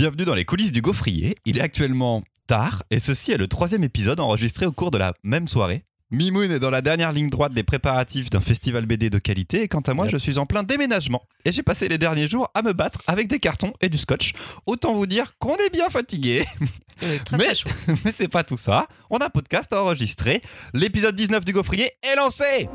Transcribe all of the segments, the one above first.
Bienvenue dans les coulisses du gaufrier. Il est actuellement tard et ceci est le troisième épisode enregistré au cours de la même soirée. Mimoun est dans la dernière ligne droite des préparatifs d'un festival BD de qualité et quant à moi je suis en plein déménagement et j'ai passé les derniers jours à me battre avec des cartons et du scotch. Autant vous dire qu'on est bien fatigué. Euh, très, Mais-. Mais c'est pas tout ça. On a un podcast à enregistrer. L'épisode 19 du gaufrier est lancé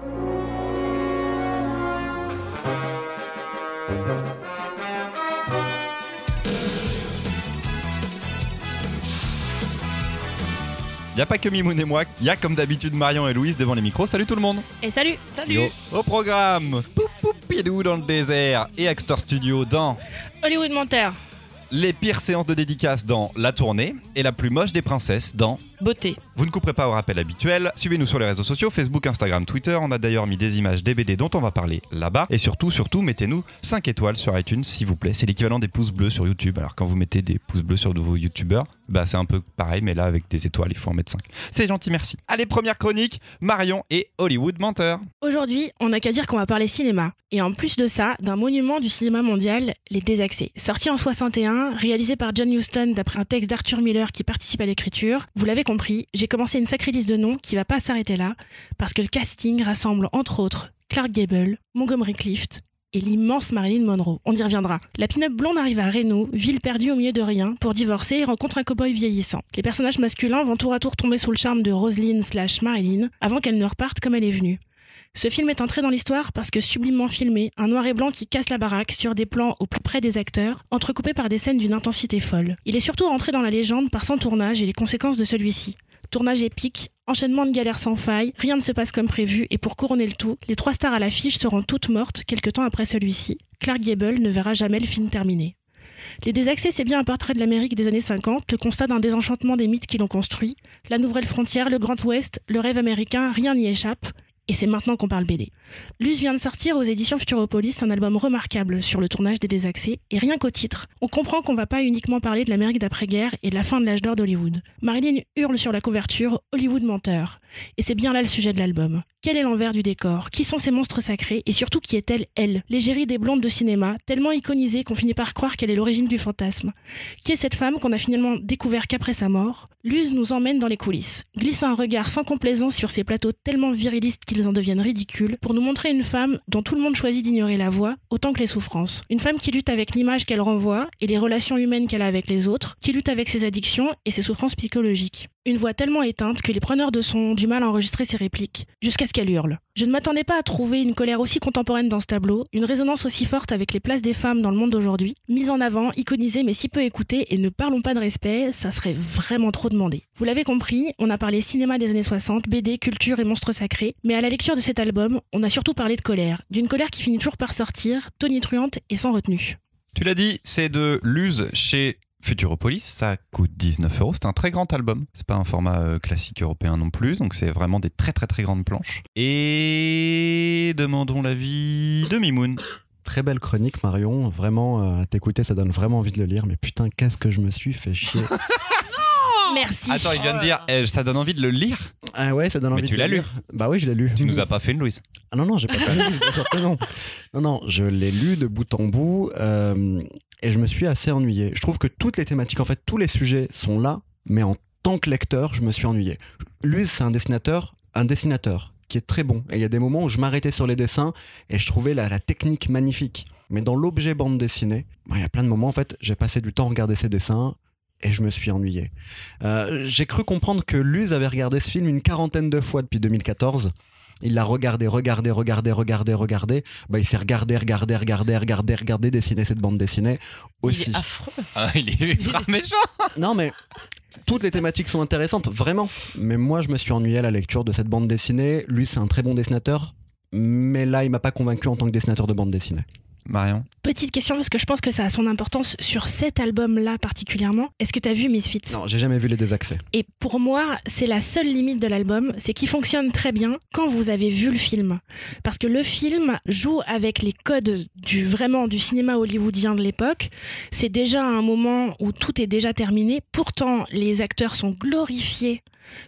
Il n'y a pas que Mimoun et moi, il y a comme d'habitude Marion et Louise devant les micros. Salut tout le monde. Et salut. Salut. Au programme. Poup Poupidou dans le désert. Et Actor Studio dans Hollywood Menteur, les pires séances de dédicaces dans La Tournée et la plus moche des princesses dans beauté. Vous ne couperez pas au rappel habituel. Suivez-nous sur les réseaux sociaux, Facebook, Instagram, Twitter. On a d'ailleurs mis des images des BD dont on va parler là-bas. Et surtout, surtout, mettez-nous 5 étoiles sur iTunes, s'il vous plaît. C'est l'équivalent des pouces bleus sur YouTube. Alors quand vous mettez des pouces bleus sur de vos YouTubeurs, bah c'est un peu pareil, mais là avec des étoiles, il faut en mettre 5. C'est gentil, merci. Allez, première chronique, Marion et Hollywood Menteur. Aujourd'hui, on n'a qu'à dire qu'on va parler cinéma. Et en plus de ça, d'un monument du cinéma mondial, Les Désaxés. Sorti en 61, réalisé par John Huston d'après un texte d'Arthur Miller qui participe à l'écriture. Vous l'avez compris, j'ai commencé une sacrée de noms qui va pas s'arrêter là, parce que le casting rassemble entre autres Clark Gable, Montgomery Clift, et l'immense Marilyn Monroe. On y reviendra. La pin-up blonde arrive à Reno, ville perdue au milieu de rien, pour divorcer et rencontre un cow-boy vieillissant. Les personnages masculins vont tour à tour tomber sous le charme de Roselyne slash Marilyn avant qu'elle ne reparte comme elle est venue. Ce film est entré dans l'histoire parce que sublimement filmé, un noir et blanc qui casse la baraque sur des plans au plus près des acteurs, entrecoupés par des scènes d'une intensité folle. Il est surtout rentré dans la légende par son tournage et les conséquences de celui-ci. Tournage épique, enchaînement de galères sans faille, rien ne se passe comme prévu et pour couronner le tout, les trois stars à l'affiche seront toutes mortes quelque temps après celui-ci. Clark Gable ne verra jamais le film terminé. Les Désaxés, c'est bien un portrait de l'Amérique des années 50, le constat d'un désenchantement des mythes qui l'ont construit, la nouvelle frontière, le Grand Ouest, le rêve américain, rien n'y échappe. Et c'est maintenant qu'on parle BD. Luce vient de sortir aux éditions Futuropolis un album remarquable sur le tournage des Désaxés, et rien qu'au titre, on comprend qu'on va pas uniquement parler de l'Amérique d'après-guerre et de la fin de l'âge d'or d'Hollywood. Marilyn hurle sur la couverture Hollywood menteur. Et c'est bien là le sujet de l'album. Quel est l'envers du décor? Qui sont ces monstres sacrés? Et surtout, qui est-elle, elle? L'égérie des blondes de cinéma, tellement iconisée qu'on finit par croire qu'elle est l'origine du fantasme. Qui est cette femme qu'on a finalement découvert qu'après sa mort? Luz nous emmène dans les coulisses, glisse un regard sans complaisance sur ces plateaux tellement virilistes qu'ils en deviennent ridicules, pour nous montrer une femme dont tout le monde choisit d'ignorer la voix, autant que les souffrances. Une femme qui lutte avec l'image qu'elle renvoie et les relations humaines qu'elle a avec les autres, qui lutte avec ses addictions et ses souffrances psychologiques. Une voix tellement éteinte que les preneurs de son ont du mal à enregistrer ses répliques, jusqu'à ce qu'elle hurle. Je ne m'attendais pas à trouver une colère aussi contemporaine dans ce tableau, une résonance aussi forte avec les places des femmes dans le monde d'aujourd'hui, mise en avant, iconisée mais si peu écoutée, et ne parlons pas de respect, ça serait vraiment trop demandé. Vous l'avez compris, on a parlé cinéma des années 60, BD, culture et monstres sacrés, mais à la lecture de cet album, on a surtout parlé de colère, d'une colère qui finit toujours par sortir, tonitruante et sans retenue. Tu l'as dit, c'est de Luz chez Futuropolis, ça coûte 19 euros, c'est un très grand album. C'est pas un format euh, classique européen non plus, donc c'est vraiment des très très très grandes planches. Et demandons l'avis de Mimoun. Très belle chronique, Marion. Vraiment, euh, à t'écouter, ça donne vraiment envie de le lire. Mais putain, qu'est-ce que je me suis fait chier. Merci. Attends, il vient de dire, eh, ça donne envie de le lire. ah ouais, ça donne Mais envie tu de l'as le lu. lire. Bah oui, je l'ai lu. Tu nous as pas fait une Louise. Ah non, non, j'ai pas fait lu, bien sûr que non. Non, non, je l'ai lu de bout en bout euh, et je me suis assez ennuyé. Je trouve que toutes les thématiques, en fait, tous les sujets sont là, mais en tant que lecteur, je me suis ennuyé. Lui, c'est un dessinateur, un dessinateur qui est très bon. Et il y a des moments où je m'arrêtais sur les dessins et je trouvais la, la technique magnifique. Mais dans l'objet bande dessinée, bah, il y a plein de moments, en fait, j'ai passé du temps à regarder ses dessins et je me suis ennuyé. Euh, j'ai cru comprendre que Luz avait regardé ce film une quarantaine de fois depuis 2014. Il l'a regardé, regardé, regardé, regardé, regardé. Bah, il s'est regardé, regardé, regardé, regardé, regardé dessiner cette bande dessinée Il aussi. est affreux. Ah, il est ultra méchant. Non, mais toutes les thématiques sont intéressantes, vraiment. Mais moi, je me suis ennuyé à la lecture de cette bande dessinée. Lui, c'est un très bon dessinateur. Mais là, il m'a pas convaincu en tant que dessinateur de bande dessinée. Marion. Petite question parce que je pense que ça a son importance sur cet album-là particulièrement. Est-ce que tu as vu Misfits? Non, j'ai jamais vu les désaccès. Et pour moi, c'est la seule limite de l'album, c'est qu'il fonctionne très bien quand vous avez vu le film. Parce que le film joue avec les codes du vraiment du cinéma hollywoodien de l'époque. C'est déjà un moment où tout est déjà terminé. Pourtant, les acteurs sont glorifiés,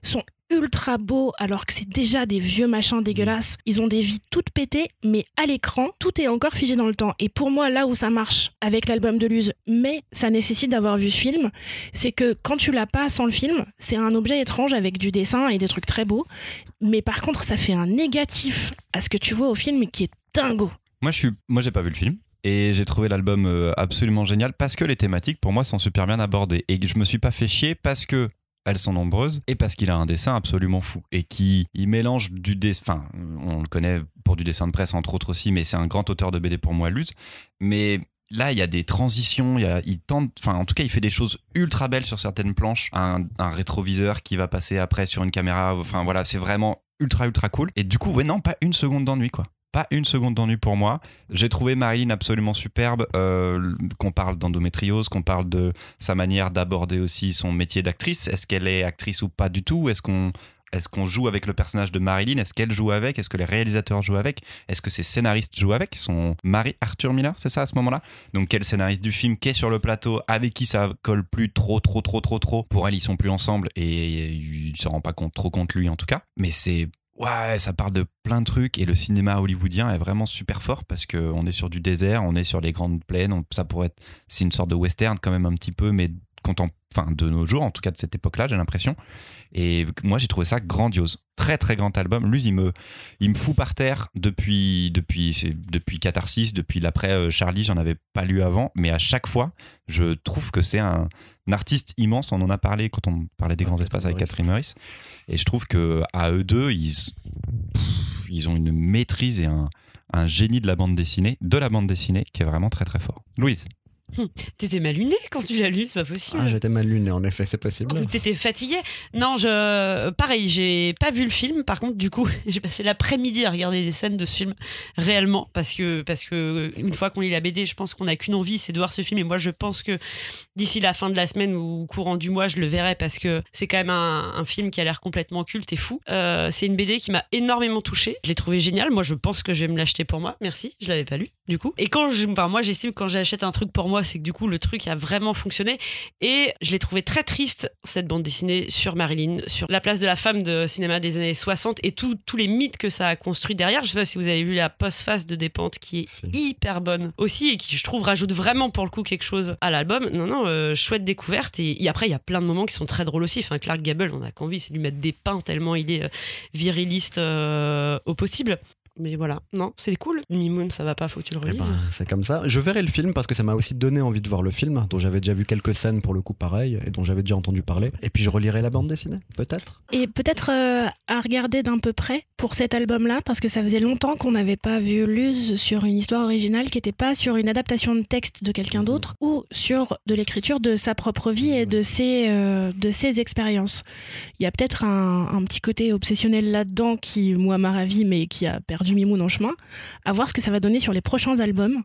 sont ultra beaux alors que c'est déjà des vieux machins dégueulasses. Ils ont des vies toutes pétées, mais à l'écran, tout est encore figé dans le temps. Et pour moi, là où ça marche avec l'album de Luz, mais ça nécessite d'avoir vu ce film, c'est que quand tu l'as pas sans le film, c'est un objet étrange avec du dessin et des trucs très beaux. Mais par contre, ça fait un négatif à ce que tu vois au film qui est dingo. Moi, je suis, moi, j'ai pas vu le film. Et j'ai trouvé l'album euh, absolument génial parce que les thématiques, pour moi, sont super bien abordées. Et je me suis pas fait chier parce que elles sont nombreuses et parce qu'il a un dessin absolument fou et qui il mélange du dessin. On le connaît pour du dessin de presse entre autres aussi, mais c'est un grand auteur de BD pour moi, Luz. Mais là, il y a des transitions, il, y a, tente, enfin, en tout cas, il fait des choses ultra belles sur certaines planches. Un, un rétroviseur qui va passer après sur une caméra. Enfin, voilà, c'est vraiment ultra, ultra cool. Et du coup, ouais, non, pas une seconde d'ennui, quoi pas une seconde d'ennui pour moi. J'ai trouvé Marine absolument superbe, euh, qu'on parle d'endométriose, qu'on parle de sa manière d'aborder aussi son métier d'actrice. Est-ce qu'elle est actrice ou pas du tout? Est-ce qu'on est-ce qu'on joue avec le personnage de Marilyn? Est-ce qu'elle joue avec? Est-ce que les réalisateurs jouent avec? Est-ce que ses scénaristes jouent avec? Son mari Arthur Miller, c'est ça à ce moment-là? Donc quel scénariste du film qui est sur le plateau avec qui ça colle plus trop trop trop trop trop? Pour elle ils sont plus ensemble et il se rend pas compte trop compte lui en tout cas. Mais c'est Ouais, ça parle de plein de trucs et le cinéma hollywoodien est vraiment super fort parce qu'on est sur du désert, on est sur les grandes plaines, ça pourrait être, c'est une sorte de western quand même un petit peu, mais enfin de nos jours, en tout cas de cette époque-là, j'ai l'impression. Et moi, j'ai trouvé ça grandiose, très très grand album. Lui, il me, il me fout par terre depuis depuis depuis Catharsis, depuis l'après euh, Charlie, j'en avais pas lu avant, mais à chaque fois, je trouve que c'est un, artiste immense. On en a parlé quand on parlait des grands espaces avec Catherine Meurice, et je trouve que à eux deux, ils ils ont une maîtrise et un un génie de la bande dessinée, de la bande dessinée, qui est vraiment très très fort. Louise. Hum, t'étais mal luné quand tu l'as lu, c'est pas possible. Ah, j'étais mal luné, en effet, c'est possible. T'étais fatigué. Non, je. Pareil, j'ai pas vu le film. Par contre, du coup, j'ai passé l'après-midi à regarder des scènes de ce film réellement. Parce que, parce que une fois qu'on lit la BD, je pense qu'on a qu'une envie, c'est de voir ce film. Et moi, je pense que d'ici la fin de la semaine ou courant du mois, je le verrai parce que c'est quand même un, film qui a l'air complètement culte et fou. Euh, c'est une BD qui m'a énormément touché. Je l'ai trouvé génial. Moi, je pense que je vais me l'acheter pour moi. Merci. Je l'avais pas lu, du coup. Et quand je. Enfin, moi, j'estime quand j'achète un truc pour moi, c'est que du coup, le truc a vraiment fonctionné. Et je l'ai trouvé très triste, cette bande dessinée sur Marilyn, sur la place de la femme de cinéma des années 60 et tous les mythes que ça a construit derrière. Je sais pas si vous avez vu la post-face de Dépente qui est hyper bonne aussi et qui, je trouve, rajoute vraiment pour le coup quelque chose à l'album. Non, non, euh, chouette découverte. Et, après, il y a plein de moments qui sont très drôles aussi. Enfin, Clark Gable, on a qu'envie, c'est lui mettre des pains tellement il est euh, viriliste euh, au possible mais voilà, non, c'est cool. Mimoun, ça va pas, faut que tu le eh relises. Ben, c'est comme ça. Je verrai le film parce que ça m'a aussi donné envie de voir le film, dont j'avais déjà vu quelques scènes pour le coup pareil, et dont j'avais déjà entendu parler. Et puis je relirai la bande dessinée, peut-être. Et peut-être euh, à regarder d'un peu près pour cet album-là, parce que ça faisait longtemps qu'on n'avait pas vu Luz sur une histoire originale qui n'était pas sur une adaptation de texte de quelqu'un d'autre, ou sur de l'écriture de sa propre vie et de ses, euh, de ses expériences. Il y a peut-être un, un petit côté obsessionnel là-dedans qui, moi, m'a ravi, mais qui a perdu du Mimoun en chemin, à voir ce que ça va donner sur les prochains albums,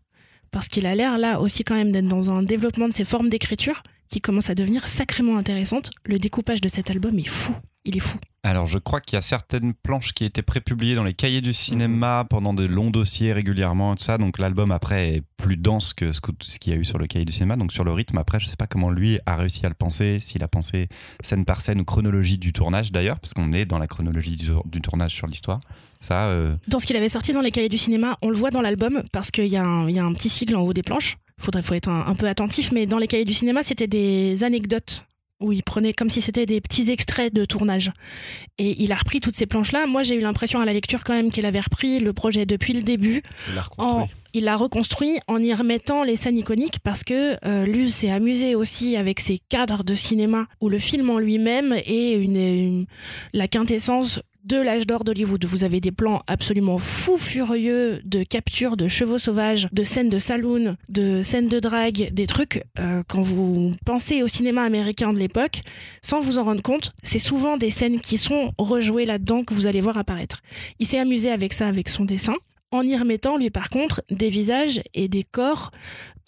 parce qu'il a l'air là aussi quand même d'être dans un développement de ses formes d'écriture qui commence à devenir sacrément intéressante. Le découpage de cet album est fou, il est fou. Alors, je crois qu'il y a certaines planches qui étaient prépubliées dans les cahiers du cinéma pendant de longs dossiers régulièrement, tout ça. Donc, l'album après est plus dense que ce qu'il y a eu sur le cahier du cinéma. Donc, sur le rythme, après, je sais pas comment lui a réussi à le penser, s'il a pensé scène par scène ou chronologie du tournage d'ailleurs, parce qu'on est dans la chronologie du, tournage sur l'histoire. Ça. Euh, dans ce qu'il avait sorti dans les cahiers du cinéma, on le voit dans l'album parce qu'il y, a un petit sigle en haut des planches faudrait faut être un, peu attentif mais dans les cahiers du cinéma c'était des anecdotes où il prenait comme si c'était des petits extraits de tournage. Et il a repris toutes ces planches-là. Moi, j'ai eu l'impression à la lecture quand même qu'il avait repris le projet depuis le début. Il l'a reconstruit. En, y remettant les scènes iconiques parce que euh, Luz s'est amusé aussi avec ses cadres de cinéma où le film en lui-même est une, la quintessence de l'âge d'or d'Hollywood. Vous avez des plans absolument fous furieux de capture de chevaux sauvages, de scènes de saloon, de scènes de drague, des trucs euh, quand vous pensez au cinéma américain de l'époque, sans vous en rendre compte, c'est souvent des scènes qui sont rejouées là-dedans que vous allez voir apparaître. Il s'est amusé avec ça avec son dessin en y remettant, lui, par contre, des visages et des corps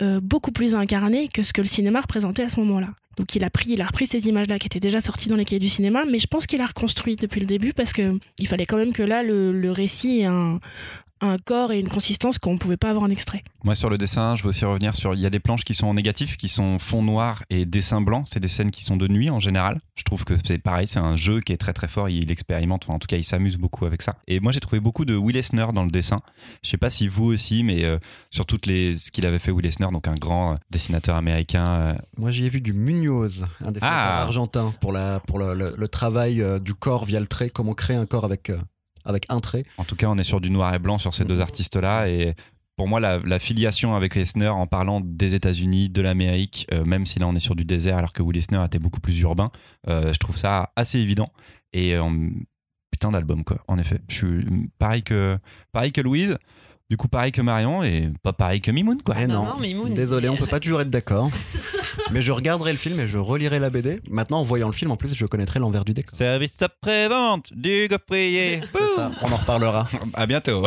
euh, beaucoup plus incarnés que ce que le cinéma représentait à ce moment-là. Donc il a pris, il a repris ces images-là qui étaient déjà sorties dans les cahiers du cinéma, mais je pense qu'il a reconstruit depuis le début parce que il fallait quand même que là le, récit ait un, un corps et une consistance qu'on ne pouvait pas avoir en extrait. Moi, sur le dessin, je veux aussi revenir sur. Il y a des planches qui sont en négatif, qui sont fond noir et dessin blanc. C'est des scènes qui sont de nuit en général. Je trouve que c'est pareil, c'est un jeu qui est très très fort. Il expérimente, enfin, en tout cas, il s'amuse beaucoup avec ça. Et moi, j'ai trouvé beaucoup de Will Eisner dans le dessin. Je sais pas si vous aussi, mais euh, sur toutes les ce qu'il avait fait Will Eisner, donc un grand euh, dessinateur américain. euh, Moi, j'y ai vu du Munoz, un dessinateur Ah. argentin, pour, la, pour le, le- le travail euh, du corps via le trait, comment créer un corps avec, euh, avec un trait. En tout cas, on est sur du noir et blanc sur ces deux artistes-là. Et pour moi, la, la filiation avec Eisner, en parlant des États-Unis, de l'Amérique, euh, même si là on est sur du désert, alors que Will Eisner était beaucoup plus urbain, euh, je trouve ça assez évident. Et euh, putain d'album, quoi. En effet, je suis pareil que, pareil que Louise. Du coup, pareil que Marion et pas pareil que Mimoun, quoi. Eh non, non, non, mais Moon, désolé, on peut pas toujours être d'accord. Mais je regarderai le film et je relirai la BD. Maintenant, en voyant le film, en plus, je connaîtrai l'envers du décor. Service après-vente du gaufrier. C'est ça, on en reparlera. À bientôt.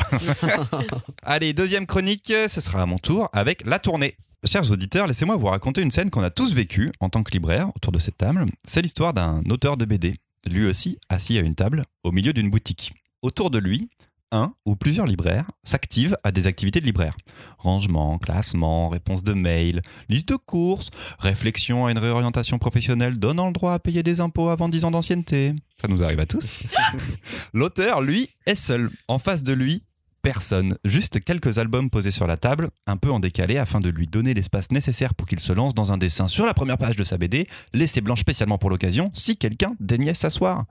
Allez, deuxième chronique, ce sera à mon tour avec la tournée. Chers auditeurs, laissez-moi vous raconter une scène qu'on a tous vécue en tant que libraire autour de cette table. C'est l'histoire d'un auteur de BD, lui aussi assis à une table au milieu d'une boutique. Autour de lui, un ou plusieurs libraires s'activent à des activités de libraire. Rangement, classement, réponse de mail, liste de courses, réflexion à une réorientation professionnelle donnant le droit à payer des impôts avant 10 ans d'ancienneté. Ça nous arrive à tous. L'auteur, lui, est seul. En face de lui, personne. Juste quelques albums posés sur la table, un peu en décalé afin de lui donner l'espace nécessaire pour qu'il se lance dans un dessin sur la première page de sa BD, laissée blanche spécialement pour l'occasion, si quelqu'un daignait s'asseoir.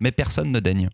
Mais personne ne daigne.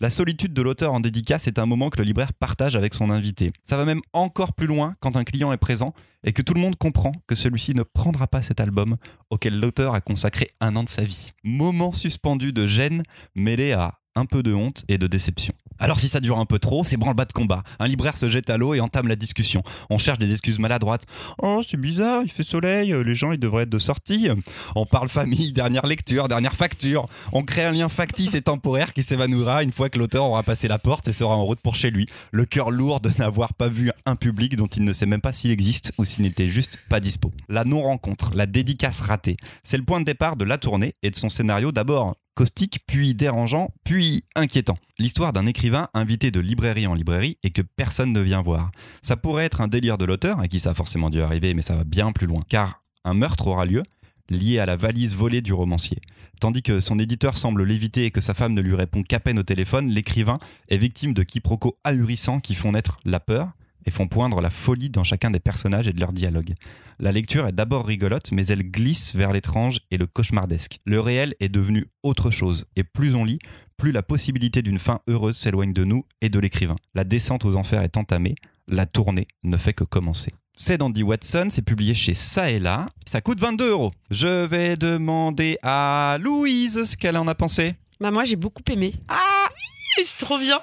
La solitude de l'auteur en dédicace est un moment que le libraire partage avec son invité. Ça va même encore plus loin quand un client est présent et que tout le monde comprend que celui-ci ne prendra pas cet album auquel l'auteur a consacré un an de sa vie. Moment suspendu de gêne mêlé à un peu de honte et de déception. Alors si ça dure un peu trop, c'est branle-bas de combat. Un libraire se jette à l'eau et entame la discussion. On cherche des excuses maladroites. Oh, c'est bizarre, il fait soleil, euh, les gens ils devraient être de sortie. On parle famille, dernière lecture, dernière facture. On crée un lien factice et temporaire qui s'évanouira une fois que l'auteur aura passé la porte et sera en route pour chez lui. Le cœur lourd de n'avoir pas vu un public dont il ne sait même pas s'il existe ou s'il n'était juste pas dispo. La non-rencontre, la dédicace ratée, c'est le point de départ de la tournée et de son scénario d'abord caustique, puis dérangeant, puis inquiétant. L'histoire d'un écrivain invité de librairie en librairie et que personne ne vient voir. Ça pourrait être un délire de l'auteur, à qui ça a forcément dû arriver, mais ça va bien plus loin. Car un meurtre aura lieu, lié à la valise volée du romancier. Tandis que son éditeur semble l'éviter et que sa femme ne lui répond qu'à peine au téléphone, l'écrivain est victime de quiproquos ahurissants qui font naître la peur et font poindre la folie dans chacun des personnages et de leurs dialogues. La lecture est d'abord rigolote, mais elle glisse vers l'étrange et le cauchemardesque. Le réel est devenu autre chose, et plus on lit, plus la possibilité d'une fin heureuse s'éloigne de nous et de l'écrivain. La descente aux enfers est entamée, la tournée ne fait que commencer. C'est d'Andy Watson, c'est publié chez Ça et Là. Ça coûte 22 euros. Je vais demander à Louise ce qu'elle en a pensé. Bah moi j'ai beaucoup aimé. Ah c'est trop bien.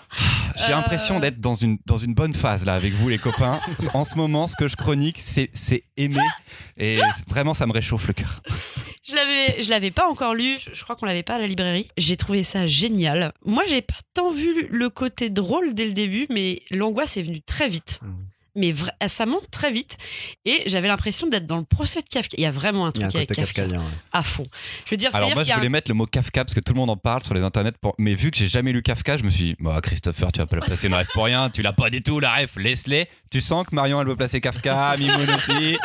J'ai Euh. l'impression d'être dans une, dans une bonne phase là avec vous les copains. En ce moment, ce que je chronique, c'est c'est aimer. Et c'est- vraiment, ça me réchauffe le cœur. Je l'avais, je l'avais pas encore lu. Je, je crois qu'on l'avait pas à la librairie. J'ai trouvé ça génial. Moi, j'ai pas tant vu le côté drôle dès le début, mais l'angoisse est venue très vite. Mais vra- ça monte très vite. Et j'avais l'impression d'être dans le procès de Kafka. Il y a vraiment un a un truc avec Kafka kafkaïen. ouais. à fond. Je veux dire, Alors moi, je voulais un- mettre le mot Kafka parce que tout le monde en parle sur les internets. pour- Mais vu que j'ai jamais lu Kafka, je me suis dit, bah, Christopher, tu vas pas le placer une ref pour rien. Tu l'as pas du tout, la ref. Laisse-les. Tu sens que Marion, elle veut placer Kafka, Mimoun aussi.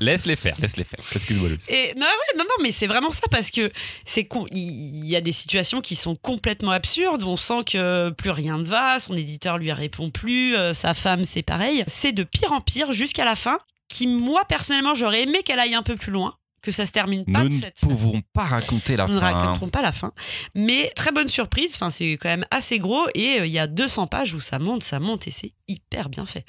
Laisse-les faire, laisse-les faire. Excuse-moi. Et non, ouais, non, non, mais c'est vraiment ça parce que c'est con- il y a des situations qui sont complètement absurdes. On sent que plus rien ne va, son éditeur lui répond plus, euh, sa femme c'est pareil. C'est de pire en pire jusqu'à la fin. Qui moi personnellement j'aurais aimé qu'elle aille un peu plus loin, que ça se termine pas Nous de ne cette façon. pouvons pas raconter la Nous ne fin. raconterons pas la fin. Mais très bonne surprise. Enfin, c'est quand même assez gros. Et euh, il y a 200 pages où ça monte, ça monte. Et c'est hyper bien fait.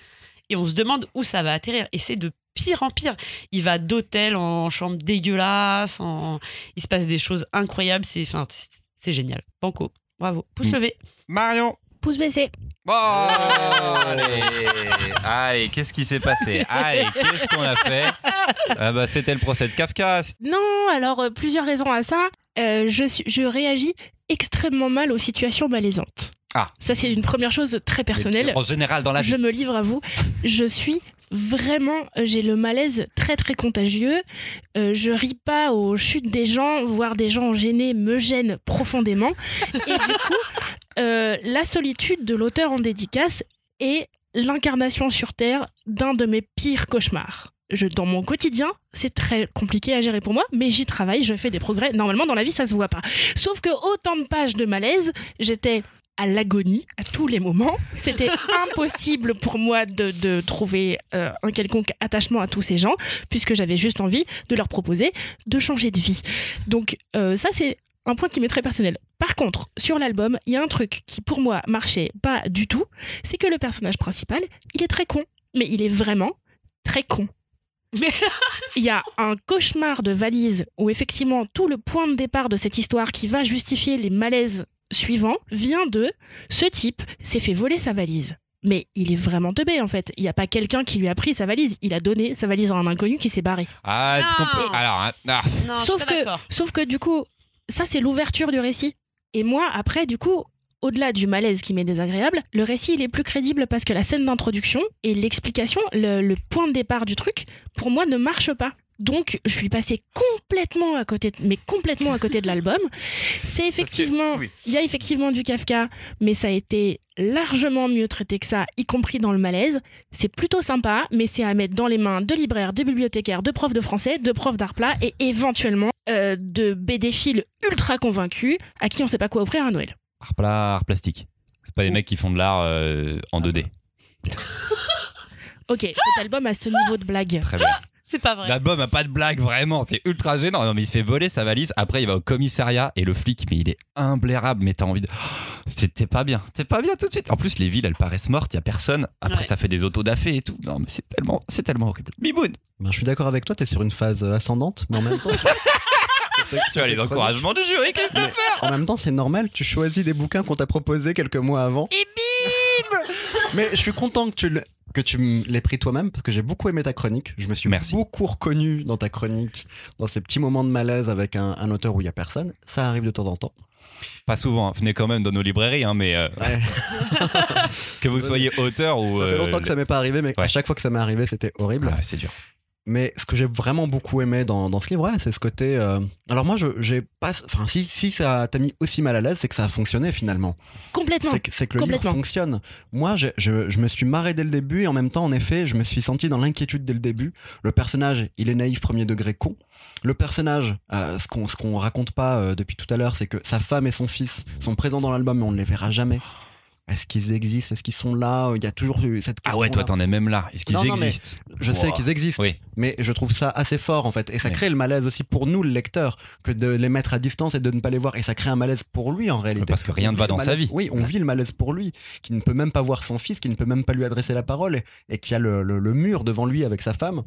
Et on se demande où ça va atterrir. Et c'est de pire en pire. Il va d'hôtel en chambre dégueulasse. En... Il se passe des choses incroyables. C'est enfin, c'est- c'est génial. Banco. Bravo. Pouce Mm. levé. Marion. Pouce baissé. Bon, allez, allez, qu'est-ce qui s'est passé Allez, qu'est-ce qu'on a fait ah bah, C'était le procès de Kafka. Non, alors euh, plusieurs raisons à ça. Euh, je, suis- je réagis extrêmement mal aux situations malaisantes. Ah. Ça, c'est une première chose très personnelle. En général, dans la vie. Je me livre à vous. Je suis vraiment, euh, j'ai le malaise très très contagieux. Euh, je ris pas aux chutes des gens, voir des gens gênés me gêne profondément. Et du coup, euh, la solitude de l'auteur en dédicace est l'incarnation sur Terre d'un de mes pires cauchemars. Je, dans mon quotidien, c'est très compliqué à gérer pour moi, mais j'y travaille, je fais des progrès. Normalement, dans la vie, ça se voit pas. Sauf que autant de pages de malaise, j'étais à l'agonie à tous les moments. C'était impossible pour moi de, de trouver euh, un quelconque attachement à tous ces gens, puisque j'avais juste envie de leur proposer de changer de vie. Donc euh, ça, c'est un point qui m'est très personnel. Par contre, sur l'album, il y a un truc qui pour moi marchait pas du tout, c'est que le personnage principal, il est très con, mais il est vraiment très con. Il y a un cauchemar de valise où effectivement tout le point de départ de cette histoire qui va justifier les malaises suivants vient de ce type s'est fait voler sa valise. Mais il est vraiment teubé en fait. Il n'y a pas quelqu'un qui lui a pris sa valise. Il a donné sa valise à un inconnu qui s'est barré. Ah, est-ce qu'on peut- Non. Alors, hein, ah, Non, Sauf que, d'accord. sauf que du coup, ça c'est l'ouverture du récit. Et moi, après, du coup, au-delà du malaise qui m'est désagréable, le récit il est plus crédible parce que la scène d'introduction et l'explication, le, le point de départ du truc, pour moi ne marche pas. Donc, je suis passée complètement à côté, de- mais complètement à côté de l'album. C'est effectivement, oui. il y a effectivement du Kafka, mais ça a été largement mieux traité que ça, y compris dans le malaise. C'est plutôt sympa, mais c'est à mettre dans les mains de libraires, de bibliothécaires, de profs de français, de profs d'art plat et éventuellement euh, de BD-philes ultra convaincus à qui on sait pas quoi offrir à Noël. art plat, art plastique. C'est pas les mecs qui font de l'art euh, en 2D. Ok, cet album a ce niveau de blague. Très bien. C'est pas vrai. L'album a pas de blague, vraiment. C'est ultra gênant. Non, mais il se fait voler sa valise. Après, il va au commissariat et le flic, mais il est imblairable. Mais t'as envie de. Oh, C'était pas bien. T'es pas bien tout de suite. En plus, les villes, elles paraissent mortes. Il y a personne. Après, Ouais. ça fait des autos d'affaires et tout. Non, mais c'est tellement, c'est tellement horrible. Biboun. Ben, je suis d'accord avec toi, t'es sur une phase euh, ascendante, mais en même temps. Tu as les encouragements du jury, qu'est-ce que Mais en même temps, c'est normal, tu choisis des bouquins qu'on t'a proposés quelques mois avant. Et bim Mais je suis content que tu, le- que tu me l'aies pris toi-même parce que j'ai beaucoup aimé ta chronique. Je me suis Merci. beaucoup reconnu dans ta chronique, dans ces petits moments de malaise avec un, un auteur où il y a personne. Ça arrive de temps en temps. Pas souvent. hein. Venez quand même dans nos librairies, hein, mais euh, Ouais, que vous soyez auteur ou. ça fait euh, longtemps que ça m'est pas arrivé, mais à chaque fois que ça m'est arrivé, c'était horrible. Ah, c'est dur. Mais ce que j'ai vraiment beaucoup aimé dans, dans ce livre, ouais, c'est ce côté. euh, Alors moi, je j'ai pas. Enfin, si, si ça t'a mis aussi mal à l'aise, c'est que ça a fonctionné finalement. Complètement. C'est que, le livre fonctionne. Moi, je, je, je me suis marré dès le début et en même temps, en effet, je me suis senti dans l'inquiétude dès le début. Le personnage, il est naïf, premier degré con. Le personnage, euh, ce qu'on ce qu'on raconte pas euh, depuis tout à l'heure, c'est que sa femme et son fils sont présents dans l'album, mais on ne les verra jamais. Est-ce qu'ils existent? Est-ce qu'ils sont là? Il y a toujours eu cette question. Ah ouais, toi, t'en es même là. Est-ce qu'ils existent? Je sais qu'ils existent, Oui. mais je trouve ça assez fort en fait. Et ça Oui. crée le malaise aussi pour nous, le lecteur, que de les mettre à distance et de ne pas les voir. Et ça crée un malaise pour lui en réalité. Parce que rien ne va dans sa vie. Oui, on vit le malaise pour lui, qui ne peut même pas voir son fils, qui ne peut même pas lui adresser la parole et, et qui a le, le- le mur devant lui avec sa femme,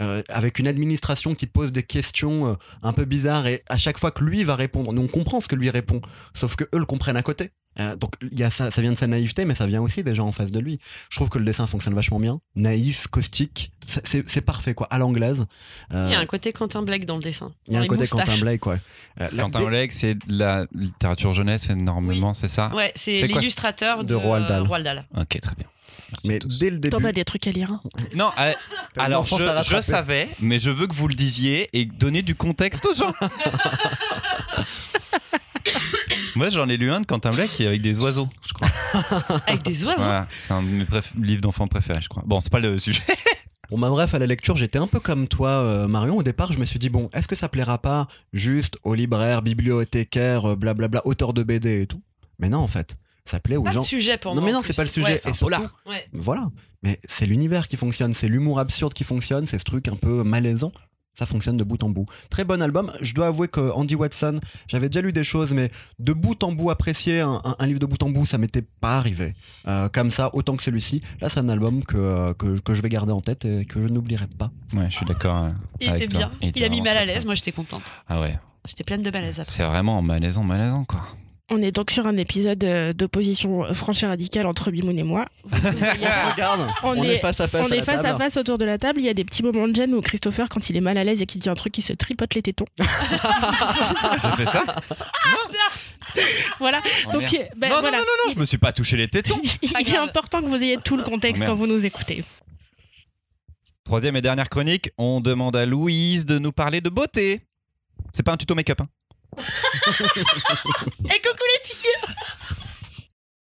euh, avec une administration qui pose des questions euh, un peu bizarres et à chaque fois que lui va répondre, nous on comprend ce que lui répond, sauf que eux le comprennent à côté. Euh, donc il y a ça, ça vient de sa naïveté, mais ça vient aussi des gens en face de lui. Je trouve que le dessin fonctionne vachement bien, naïf, caustique, c'est- parfait quoi, à l'anglaise. Euh, Il y a un côté Quentin Blake dans le dessin. il y a un côté moustaches. Quentin Blake, ouais. Euh, Quentin Blake, c'est de la littérature jeunesse, énormément, c'est ça Ouais, c'est l'illustrateur de de, Roald Dahl. Roald Dahl. Ok, très bien. Merci à mais tous. dès le début, T'en as des trucs à lire. hein. Non, euh, alors je, je savais, mais je veux que vous le disiez et donner du contexte aux gens. Moi, j'en ai lu un de Quentin Blake qui est avec des oiseaux, je crois. Avec des oiseaux. Voilà, c'est un de mes préf- livres d'enfants préférés, je crois. Bon, c'est pas le sujet. Bon, bah, bref, à la lecture, j'étais un peu comme toi, euh, Marion. Au départ, je me suis dit, bon, est-ce que ça plaira pas juste aux libraires, bibliothécaires, euh, blablabla, auteurs de BD et tout? Mais non, en fait. Ça plaît aux Pas gens. le sujet pour non, moi. mais en non, c'est pas le sujet. Ouais, et c'est surtout. Ouais. voilà. Mais c'est l'univers qui fonctionne, c'est l'humour absurde qui fonctionne, c'est ce truc un peu malaisant. Ça fonctionne de bout en bout. Très bon album. Je dois avouer que Andy Watson, j'avais déjà lu des choses, mais de bout en bout apprécier un, un- un livre de bout en bout, ça m'était pas arrivé. Euh, comme ça, autant que celui-ci. Là, c'est un album que, euh, que, que je vais garder en tête et que je n'oublierai pas. Ouais, je suis d'accord. euh, Il était bien. Il a mis mal à l'aise. Moi, j'étais contente. Ah ouais, J'étais pleine de malaise après. c'est vraiment malaisant, malaisant quoi. On est donc sur un épisode euh, d'opposition franche et radicale entre Bimoun et moi. Regarde, On on, est- est face à face. On à est la face à table. face autour de la table. Il y a des petits moments de gêne où Christopher, quand il est mal à l'aise et qu'il dit un truc, il se tripote les tétons. J'ai fait ça voilà. Oh, Donc, euh, ben, non, non, voilà. non, non, non, je me suis pas touché les tétons. Il est important que vous ayez tout le contexte Oh, quand vous nous écoutez. Troisième et dernière chronique, on demande à Louise de nous parler de beauté. C'est pas un tuto make-up. Hein. Et coucou les filles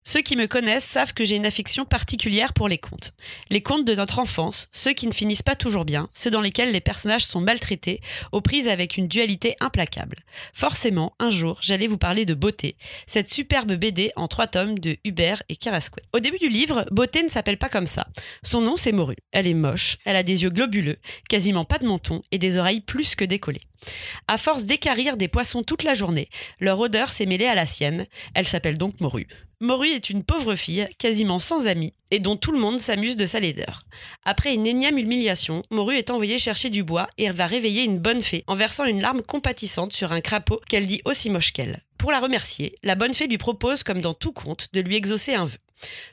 Ceux qui me connaissent savent que j'ai une affection particulière pour les contes. Les contes de notre enfance, ceux qui ne finissent pas toujours bien, ceux dans lesquels les personnages sont maltraités, aux prises avec une dualité implacable. Forcément, un jour, j'allais vous parler de Beauté, cette superbe BD en trois tomes de Hubert et Carasquet. Au début du livre, Beauté ne s'appelle pas comme ça. Son nom, c'est Morue. Elle est moche, elle a des yeux globuleux, quasiment pas de menton et des oreilles plus que décollées. À force d'écarrir des poissons toute la journée, leur odeur s'est mêlée à la sienne. Elle s'appelle donc Morue. Morue est une pauvre fille, quasiment sans amis, et dont tout le monde s'amuse de sa laideur. Après une énième humiliation, Morue est envoyée chercher du bois et va réveiller une bonne fée en versant une larme compatissante sur un crapaud qu'elle dit aussi moche qu'elle. Pour la remercier, la bonne fée lui propose, comme dans tout conte, de lui exaucer un vœu.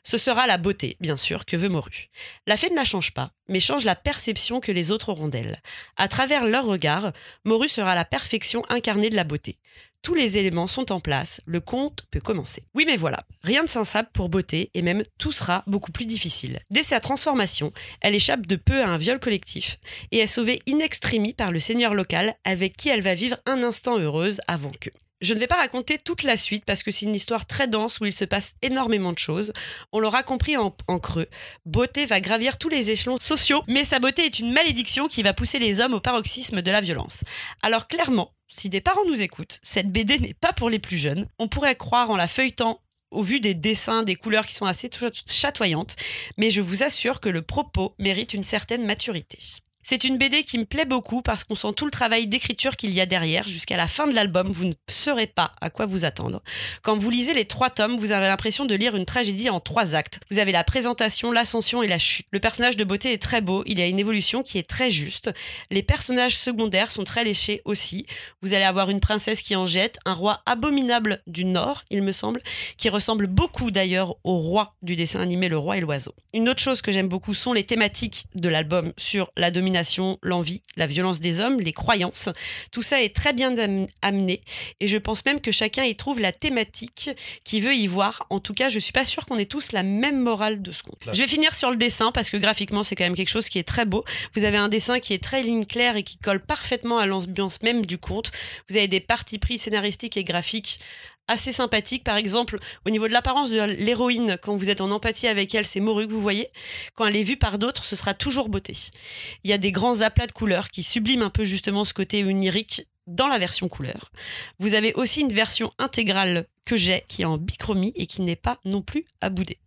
Ce sera la beauté, bien sûr, que veut Morue. La fée ne la change pas, mais change la perception que les autres auront d'elle. À travers leur regard, Morue sera la perfection incarnée de la beauté. Tous les éléments sont en place, le conte peut commencer. Oui mais voilà, rien de sensable pour beauté et même tout sera beaucoup plus difficile. Dès sa transformation, elle échappe de peu à un viol collectif et est sauvée in extremis par le seigneur local avec qui elle va vivre un instant heureuse avant que. Je ne vais pas raconter toute la suite parce que c'est une histoire très dense où il se passe énormément de choses. On l'aura compris en, creux. Beauté va gravir tous les échelons sociaux, mais sa beauté est une malédiction qui va pousser les hommes au paroxysme de la violence. Alors clairement, si des parents nous écoutent, cette BD n'est pas pour les plus jeunes. On pourrait croire en la feuilletant au vu des dessins, des couleurs qui sont assez chatoyantes, mais je vous assure que le propos mérite une certaine maturité. C'est une BD qui me plaît beaucoup parce qu'on sent tout le travail d'écriture qu'il y a derrière. Jusqu'à la fin de l'album, vous ne saurez pas à quoi vous attendre. Quand vous lisez les trois tomes, vous avez l'impression de lire une tragédie en trois actes. Vous avez la présentation, l'ascension et la chute. Le personnage de beauté est très beau, il a une évolution qui est très juste. Les personnages secondaires sont très léchés aussi. Vous allez avoir une princesse qui en jette, un roi abominable du Nord, il me semble, qui ressemble beaucoup d'ailleurs au roi du dessin animé Le Roi et l'Oiseau. Une autre chose que j'aime beaucoup sont les thématiques de l'album sur la domination l'envie, la violence des hommes, les croyances. Tout ça est très bien amené et je pense même que chacun y trouve la thématique qu'il veut y voir. En tout cas, je suis pas sûre qu'on ait tous la même morale de ce conte. Je vais finir sur le dessin parce que graphiquement, c'est quand même quelque chose qui est très beau. Vous avez un dessin qui est très ligne claire et qui colle parfaitement à l'ambiance même du conte. Vous avez des parties pris scénaristiques et graphiques assez sympathique. Par exemple, au niveau de l'apparence de l'héroïne, quand vous êtes en empathie avec elle, c'est Moru que vous voyez. Quand elle est vue par d'autres, ce sera toujours beauté. Il y a des grands aplats de couleurs qui subliment un peu justement ce côté onirique dans la version couleur. Vous avez aussi une version intégrale que j'ai qui est en bichromie et qui n'est pas non plus à bouder.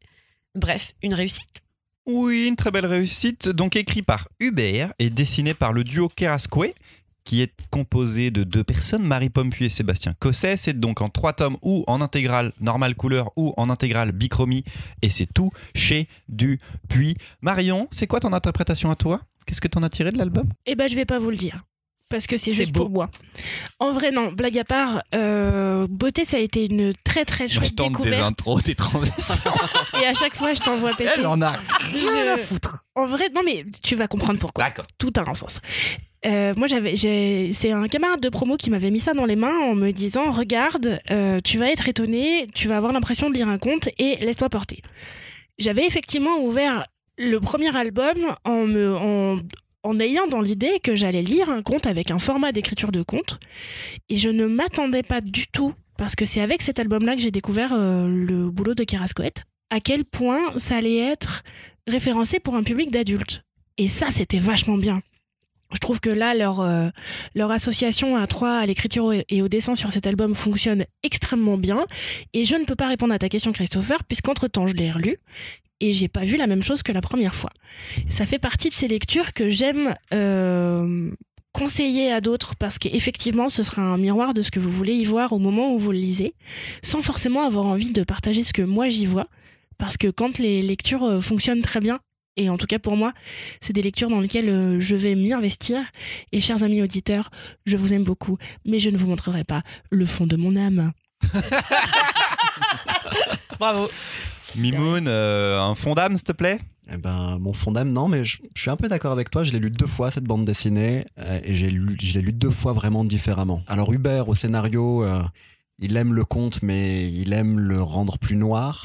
Bref, une réussite. Oui, une très belle réussite. Donc écrit par Hubert et dessiné par le duo Kerasque qui est composé de deux personnes, Marie Pompuy et Sébastien Cosset. C'est donc en trois tomes ou en intégrale normale couleur ou en intégrale bichromie. Et c'est tout chez Dupuis. Marion, c'est quoi ton interprétation à toi? Qu'est-ce que t'en as tiré de l'album? Eh ben, je vais pas vous le dire. Parce que c'est juste pour moi. En vrai, non, blague à part, euh, Beauté, ça a été une très très chouette je tente des intros, des transitions. et à chaque fois, je t'envoie péter. Elle en a rien à foutre. En vrai, non, mais tu vas comprendre pourquoi. D'accord. Tout a un sens. Euh, moi, j'avais, c'est un camarade de promo qui m'avait mis ça dans les mains en me disant Regarde, euh, tu vas être étonné, tu vas avoir l'impression de lire un conte et laisse-toi porter. J'avais effectivement ouvert le premier album en, ayant dans l'idée que j'allais lire un conte avec un format d'écriture de conte. Et je ne m'attendais pas du tout, parce que c'est avec cet album-là que j'ai découvert euh, le boulot de Kerascoët, à quel point ça allait être référencé pour un public d'adultes. Et ça, c'était vachement bien je trouve que là, leur, euh, association à trois, à l'écriture et au dessin sur cet album fonctionne extrêmement bien. Et je ne peux pas répondre à ta question, Christopher, puisqu'entre-temps, je l'ai relu et j'ai pas vu la même chose que la première fois. Ça fait partie de ces lectures que j'aime euh, conseiller à d'autres parce qu'effectivement, ce sera un miroir de ce que vous voulez y voir au moment où vous le lisez, sans forcément avoir envie de partager ce que moi j'y vois. Parce que quand les lectures euh, fonctionnent très bien, et en tout cas pour moi, c'est des lectures dans lesquelles euh, je vais m'y investir. Et chers amis auditeurs, je vous aime beaucoup, mais je ne vous montrerai pas le fond de mon âme. Bravo. Mimoun, euh, un fond d'âme, s'il te plaît? Eh ben, mon fond d'âme, non, mais je, suis un peu d'accord avec toi. Je l'ai lu deux fois, cette bande dessinée, euh, et j'ai lu, je l'ai lu deux fois vraiment différemment. Alors, Hubert, au scénario, il aime le conte, mais il aime le rendre plus noir.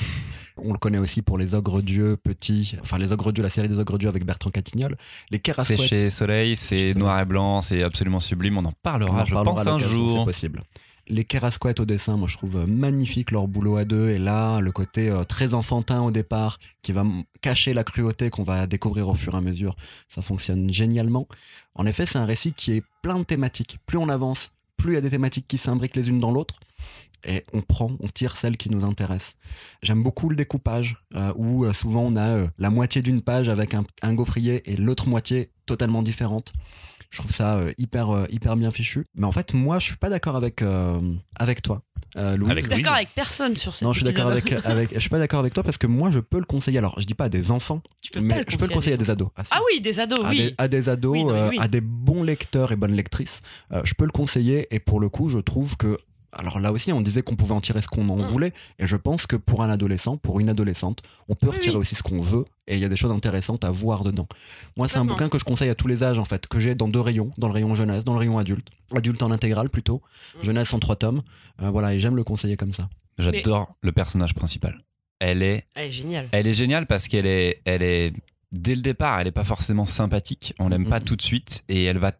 On le connaît aussi pour les ogres dieux petits, enfin les ogres dieux, la série des ogres dieux avec Bertrand Catignol. Les C'est chez Soleil, c'est noir et blanc, c'est absolument sublime. On en parlera, je pense, un jour. C'est possible. les Kerasquettes au dessin, moi je trouve magnifique leur boulot à deux. Et là, le côté euh, très enfantin au départ, qui va cacher la cruauté qu'on va découvrir au fur et à mesure, ça fonctionne génialement. En effet, c'est un récit qui est plein de thématiques. Plus on avance, plus il y a des thématiques qui s'imbriquent les unes dans l'autre. Et on prend, on tire celle qui nous intéresse. J'aime beaucoup le découpage, euh, où euh, souvent on a euh, la moitié d'une page avec un, un gaufrier et l'autre moitié totalement différente. Je trouve ça euh, hyper, euh, hyper bien fichu. Mais en fait, moi, je suis pas d'accord avec, euh, avec toi, euh, Louise. Avec Je suis d'accord avec personne sur cette non, je suis d'accord avec, avec, je suis pas d'accord avec toi parce que moi, je peux le conseiller. Alors, je dis pas à des enfants, Tu peux pas mais je peux le conseiller à des ados. Ah. Ah oui, des ados, à, oui. des, à des ados, Oui, non, euh, à des bons lecteurs et bonnes lectrices, euh, je peux le conseiller. Et pour le coup, je trouve que. Alors là aussi, on disait qu'on pouvait en tirer ce qu'on en Mm. voulait. Et je pense que pour un adolescent, pour une adolescente, on peut Oui, retirer oui. aussi ce qu'on veut. Et il y a des choses intéressantes à voir dedans. Moi, c'est un bouquin que je conseille à tous les âges, en fait, que j'ai dans deux rayons, dans le rayon jeunesse, dans le rayon adulte. Adulte en intégrale plutôt, Mm. jeunesse en trois tomes. Euh, voilà, et j'aime le conseiller comme ça. J'adore le personnage principal. Elle est, Elle est géniale. elle est géniale parce qu'elle est, elle est, dès le départ, elle est pas forcément sympathique. On l'aime pas Mhm. tout de suite et elle va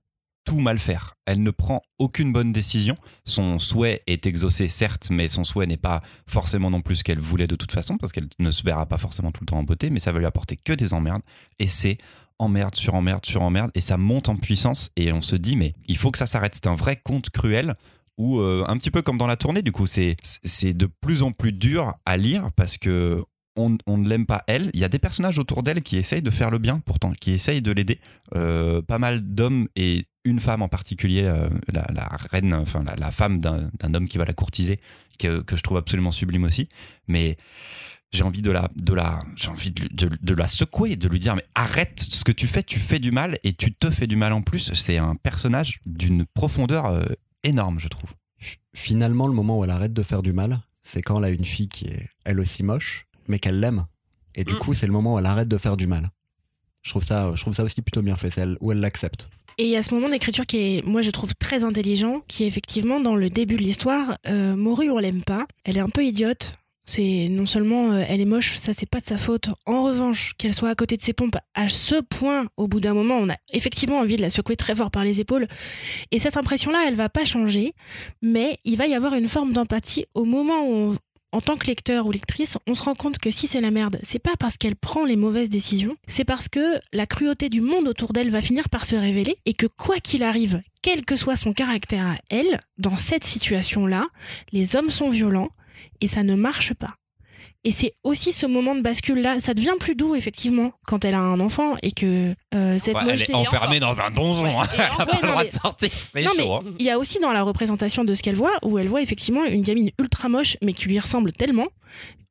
tout mal faire. Elle ne prend aucune bonne décision. Son souhait est exaucé, certes, mais son souhait n'est pas forcément non plus ce qu'elle voulait de toute façon parce qu'elle ne se verra pas forcément tout le temps en beauté, mais ça va lui apporter que des emmerdes. Et c'est emmerde sur emmerde sur emmerde et ça monte en puissance et on se dit mais il faut que ça s'arrête. C'est un vrai conte cruel ou euh, un petit peu comme dans la tournée du coup c'est de plus en plus dur à lire parce que on, on ne l'aime pas elle. Il y a des personnages autour d'elle qui essayent de faire le bien pourtant, qui essayent de l'aider. Euh, pas mal d'hommes et une femme en particulier, euh, la, la reine, enfin la, la femme d'un d'un homme qui va la courtiser, que, que je trouve absolument sublime aussi. Mais j'ai envie de la, de la, j'ai envie de, de- de la secouer, de lui dire mais arrête ce que tu fais, tu fais du mal et tu te fais du mal en plus. C'est un personnage d'une profondeur euh, énorme, je trouve. Finalement, le moment où elle arrête de faire du mal, c'est quand elle a une fille qui est elle aussi moche, mais qu'elle l'aime. Et du Mm. coup, c'est le moment où elle arrête de faire du mal. Je trouve ça, je trouve ça aussi plutôt bien fait, c'est elle, où elle l'accepte. Et il y a ce moment d'écriture qui est, moi je trouve très intelligent, qui est effectivement dans le début de l'histoire. Euh, Moru, on l'aime pas. Elle est un peu idiote. C'est non seulement euh, elle est moche, ça c'est pas de sa faute. En revanche, qu'elle soit à côté de ses pompes à ce point, au bout d'un moment, on a effectivement envie de la secouer très fort par les épaules. Et cette impression-là, elle va pas changer, mais il va y avoir une forme d'empathie au moment où on- en tant que lecteur ou lectrice, on se rend compte que si c'est la merde, c'est pas parce qu'elle prend les mauvaises décisions, c'est parce que la cruauté du monde autour d'elle va finir par se révéler et que quoi qu'il arrive, quel que soit son caractère à elle, dans cette situation-là, les hommes sont violents et ça ne marche pas. Et c'est aussi ce moment de bascule-là, ça devient plus doux effectivement quand elle a un enfant et que euh, cette Ouais, elle est enfermée dans un donjon, Ouais, hein. elle n'a pas le droit mais- de sortir. C'est mais hein. il y a aussi dans la représentation de ce qu'elle voit, où elle voit effectivement une gamine ultra moche, mais qui lui ressemble tellement.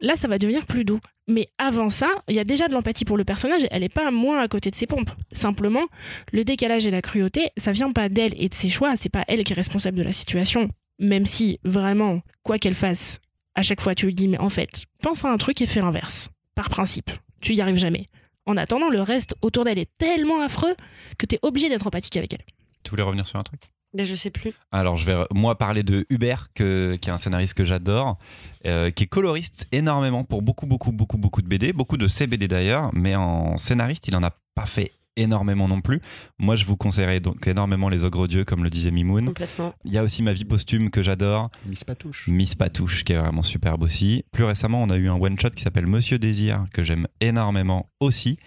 Là, ça va devenir plus doux. Mais avant ça, il y a déjà de l'empathie pour le personnage. Elle n'est pas moins à côté de ses pompes. Simplement, le décalage et la cruauté, ça vient pas d'elle et de ses choix. C'est pas elle qui est responsable de la situation. Même si, vraiment, quoi qu'elle fasse, à chaque fois, tu lui dis, mais en fait, pense à un truc et fais l'inverse. Par principe. Tu y arrives jamais. En attendant, le reste autour d'elle est tellement affreux que t'es obligé d'être empathique avec elle. Tu voulais revenir sur un truc? Mais je sais plus. Alors, je vais moi parler de Hubert, que- qui est un scénariste que j'adore, euh, qui est coloriste énormément pour beaucoup, beaucoup, beaucoup, beaucoup de BD, beaucoup de CBD d'ailleurs, mais en scénariste, il en a pas fait énormément non plus. Moi, je vous conseillerais donc énormément Les Ogres Dieux, comme le disait Mimoun. Complètement. Il y a aussi Ma vie posthume que j'adore, Miss Patouche. Miss Patouche, qui est vraiment superbe aussi. Plus récemment, on a eu un one-shot qui s'appelle Monsieur Désir, que j'aime énormément aussi.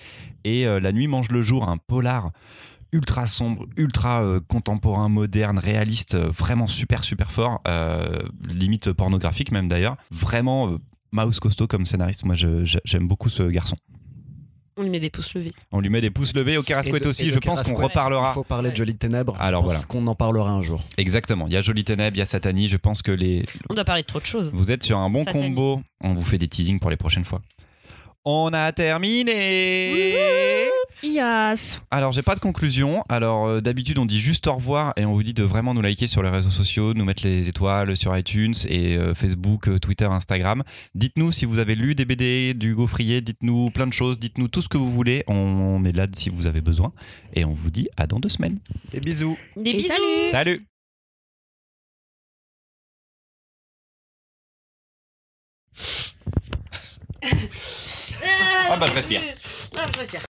Et euh, La nuit mange le jour, un polar ultra sombre, ultra euh, contemporain, moderne, réaliste, euh, vraiment super, super fort, euh, limite pornographique même d'ailleurs. Vraiment, euh, mouse costaud comme scénariste. Moi, j'aime beaucoup ce garçon. On lui met des pouces levés. On lui met des pouces levés au Et Carasquette de- et aussi. Je pense qu'on reparlera. Il faut parler de Jolie Ténèbres. Alors je pense voilà. qu'on en parlera un jour. Exactement. Il y a Jolie Ténèbres, il y a Satanie. Je pense que les, On doit parler de trop de choses. Vous êtes sur un bon combo. On vous fait des teasings pour les prochaines fois. On a terminé. Yes Alors j'ai pas de conclusion. Alors euh, d'habitude on dit juste au revoir et on vous dit de vraiment nous liker sur les réseaux sociaux, nous mettre les étoiles sur iTunes et euh, Facebook, euh, Twitter, Instagram. Dites-nous si vous avez lu des BD, du gaufrier, dites-nous plein de choses, dites-nous tout ce que vous voulez. On est là si vous avez besoin et on vous dit à dans deux semaines. Des bisous. Des Et bisous. salut Salut. Ah bah je respire. Ah, je respire.